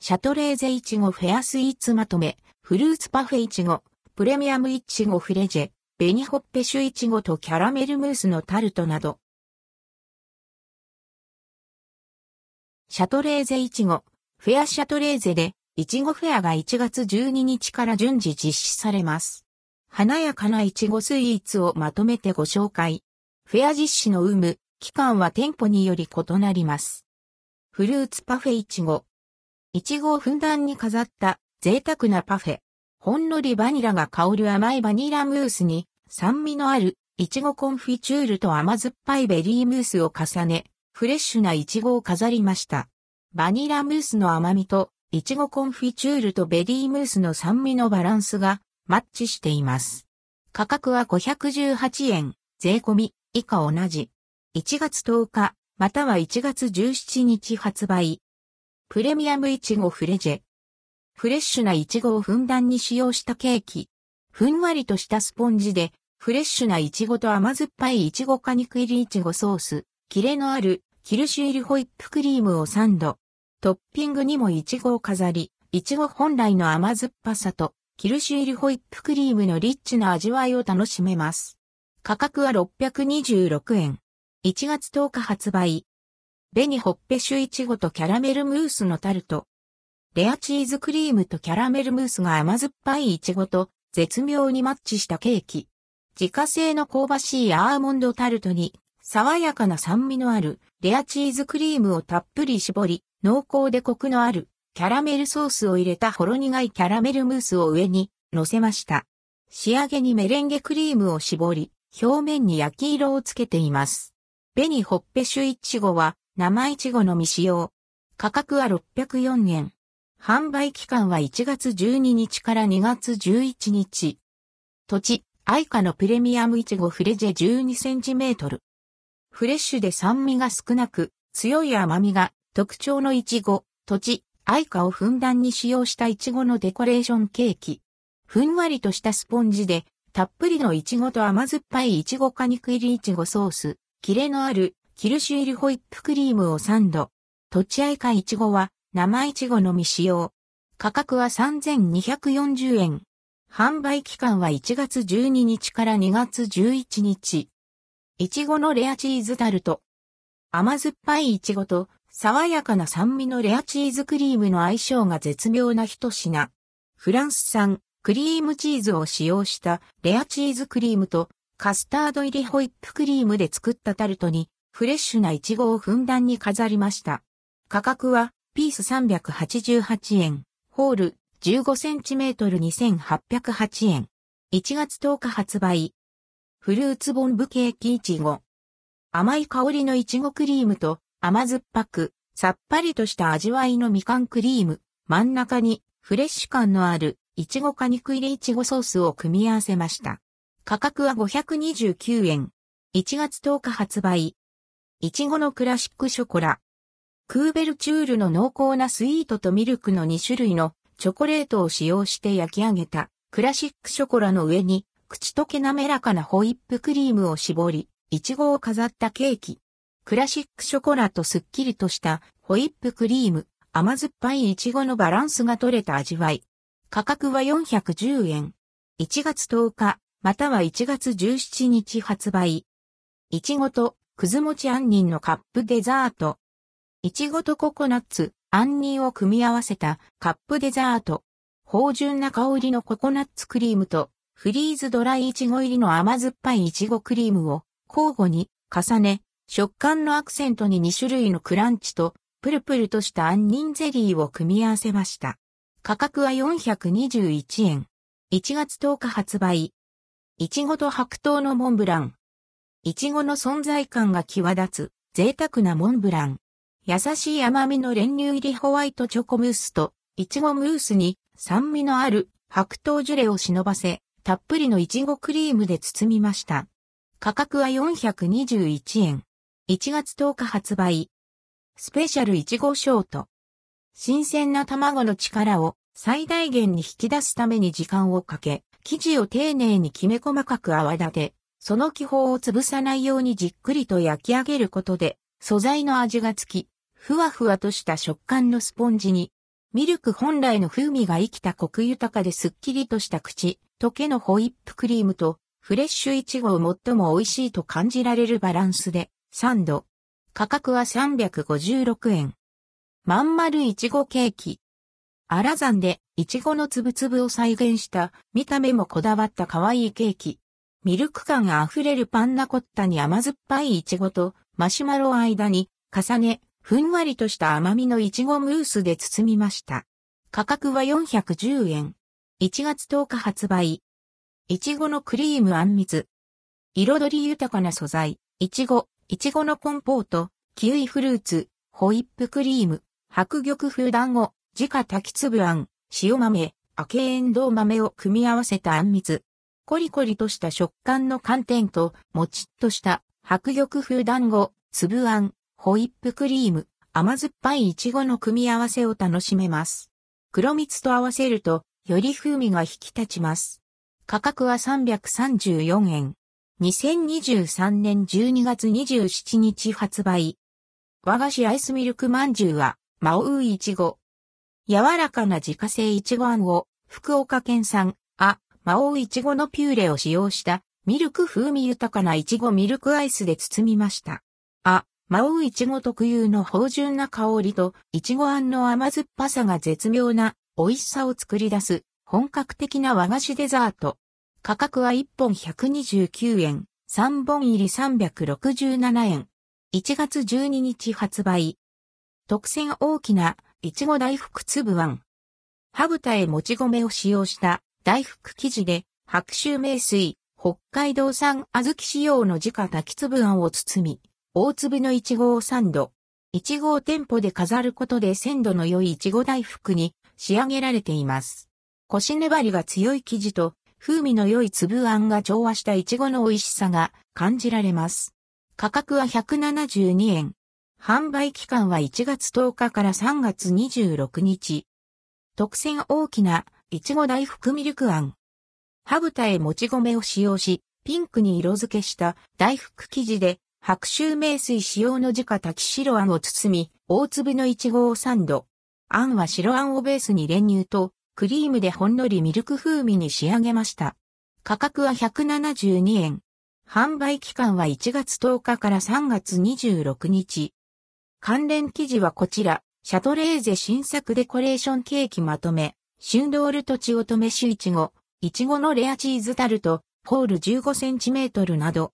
シャトレーゼいちごフェアスイーツまとめ、フルーツパフェいちご、プレミアムいちごフレジェ、紅ほっぺシュいちごとキャラメルムースのタルトなど。シャトレーゼいちご、フェアシャトレーゼで、いちごフェアが1月12日から順次実施されます。華やかないちごスイーツをまとめてご紹介。フェア実施の有無、期間は店舗により異なります。フルーツパフェいちご、いちごをふんだんに飾った贅沢なパフェ。ほんのりバニラが香る甘いバニラムースに酸味のあるいちごコンフィチュールと甘酸っぱいベリームースを重ね、フレッシュないちごを飾りました。バニラムースの甘みといちごコンフィチュールとベリームースの酸味のバランスがマッチしています。価格は518円、税込み以下同じ。1月10日、または1月17日発売。プレミアムイチゴフレジェ。フレッシュなイチゴをふんだんに使用したケーキ。ふんわりとしたスポンジで、フレッシュなイチゴと甘酸っぱいイチゴ果肉入りイチゴソース、キレのあるキルシュ入りホイップクリームをサンド。トッピングにもイチゴを飾り、イチゴ本来の甘酸っぱさと、キルシュ入りホイップクリームのリッチな味わいを楽しめます。価格は626円。1月10日発売。紅ほっぺシュイチゴとキャラメルムースのタルト。レアチーズクリームとキャラメルムースが甘酸っぱいイチゴと絶妙にマッチしたケーキ。自家製の香ばしいアーモンドタルトに爽やかな酸味のあるレアチーズクリームをたっぷり絞り、濃厚でコクのあるキャラメルソースを入れたほろ苦いキャラメルムースを上に乗せました。仕上げにメレンゲクリームを絞り、表面に焼き色をつけています。紅ほっぺシュイチゴは生いちごのみ使用。価格は604円。販売期間は1月12日から2月11日。土地、アイカのプレミアムいちごフレジェ12センチメートル。フレッシュで酸味が少なく、強い甘みが特徴のいちご、土地、アイカをふんだんに使用したいちごのデコレーションケーキ。ふんわりとしたスポンジで、たっぷりのいちごと甘酸っぱいいちご果肉入りいちごソース、キレのあるキルシュイルホイップクリームをサンド。土地合いかいちごは生いちごのみ使用。価格は3240円。販売期間は1月12日から2月11日。いちごのレアチーズタルト。甘酸っぱいいちごと爽やかな酸味のレアチーズクリームの相性が絶妙な一品。フランス産クリームチーズを使用したレアチーズクリームとカスタード入りホイップクリームで作ったタルトにフレッシュなイチゴをふんだんに飾りました。価格はピース388円、ホール15センチメートル2808円。1月10日発売。フルーツボンブケーキイチゴ。甘い香りのイチゴクリームと甘酸っぱく、さっぱりとした味わいのみかんクリーム。真ん中にフレッシュ感のあるイチゴ果肉入りイチゴソースを組み合わせました。価格は529円。1月10日発売。いちごのクラシックショコラ。クーベルチュールの濃厚なスイートとミルクの2種類のチョコレートを使用して焼き上げたクラシックショコラの上に口溶け滑らかなホイップクリームを絞り、いちごを飾ったケーキ。クラシックショコラとすっきりとしたホイップクリーム、甘酸っぱいいちごのバランスが取れた味わい。価格は410円。1月10日、または1月17日発売。いちごとくず餅杏仁のカップデザート。いちごとココナッツ、杏仁を組み合わせたカップデザート。芳醇な香りのココナッツクリームとフリーズドライいちご入りの甘酸っぱいいちごクリームを交互に重ね、食感のアクセントに2種類のクランチとプルプルとした杏仁ゼリーを組み合わせました。価格は421円。1月10日発売。いちごと白桃のモンブラン。いちごの存在感が際立つ贅沢なモンブラン。優しい甘みの練乳入りホワイトチョコムースと、いちごムースに酸味のある白桃ジュレを忍ばせ、たっぷりのいちごクリームで包みました。価格は421円。1月10日発売。スペシャルいちごショート。新鮮な卵の力を最大限に引き出すために時間をかけ、生地を丁寧にきめ細かく泡立て、その気泡を潰さないようにじっくりと焼き上げることで、素材の味がつき、ふわふわとした食感のスポンジに、ミルク本来の風味が生きたコク豊かですっきりとした口、溶けのホイップクリームとフレッシュイチゴを最も美味しいと感じられるバランスで、3度。価格は356円。まん丸いちごケーキ。アラザンでいちごのつぶつぶを再現した見た目もこだわった可愛いケーキ。ミルク感あふれるパンナコッタに甘酸っぱいいちごとマシュマロを間に重ね、ふんわりとした甘みのいちごムースで包みました。価格は410円。1月10日発売。いちごのクリームあんみつ。彩り豊かな素材、いちご、いちごのコンポート、キウイフルーツ、ホイップクリーム、白玉風団子、自家炊き粒あん、塩豆、明けエンドウ豆を組み合わせたあんみつ。コリコリとした食感の寒天と、もちっとした白玉風団子、粒あん、ホイップクリーム、甘酸っぱいイチゴの組み合わせを楽しめます。黒蜜と合わせると、より風味が引き立ちます。価格は334円。2023年12月27日発売。和菓子アイスミルクまんじゅうは、マオウイチゴ、柔らかな自家製いちごあんを、福岡県産、魔王いちごのピューレを使用した、ミルク風味豊かないちごミルクアイスで包みました。あ、魔王いちご特有の芳醇な香りと、いちごあんの甘酸っぱさが絶妙な美味しさを作り出す、本格的な和菓子デザート。価格は1本129円、3本入り367円。1月12日発売。特選大きないちご大福粒あん。ハブタへもち米を使用した大福生地で白州名水、北海道産小豆仕様の自家炊き粒あんを包み、大粒のいちごをサンド。いちごを店舗で飾ることで鮮度の良いいちご大福に仕上げられています。腰粘りが強い生地と風味の良い粒あんが調和したいちごの美味しさが感じられます。価格は172円。販売期間は1月10日から3月26日。特選大きないちご大福ミルクあん。ハブタへもち米を使用し、ピンクに色付けした大福生地で白州名水使用の自家炊き白あんを包み、大粒のいちごをサンド。あんは白あんをベースに練乳とクリームでほんのりミルク風味に仕上げました。価格は172円。販売期間は1月10日から3月26日。関連記事はこちら、シャトレーゼ新作デコレーションケーキまとめ、シュンドールとチオトメシイチゴ、イチゴのレアチーズタルト、ホール 15cm など、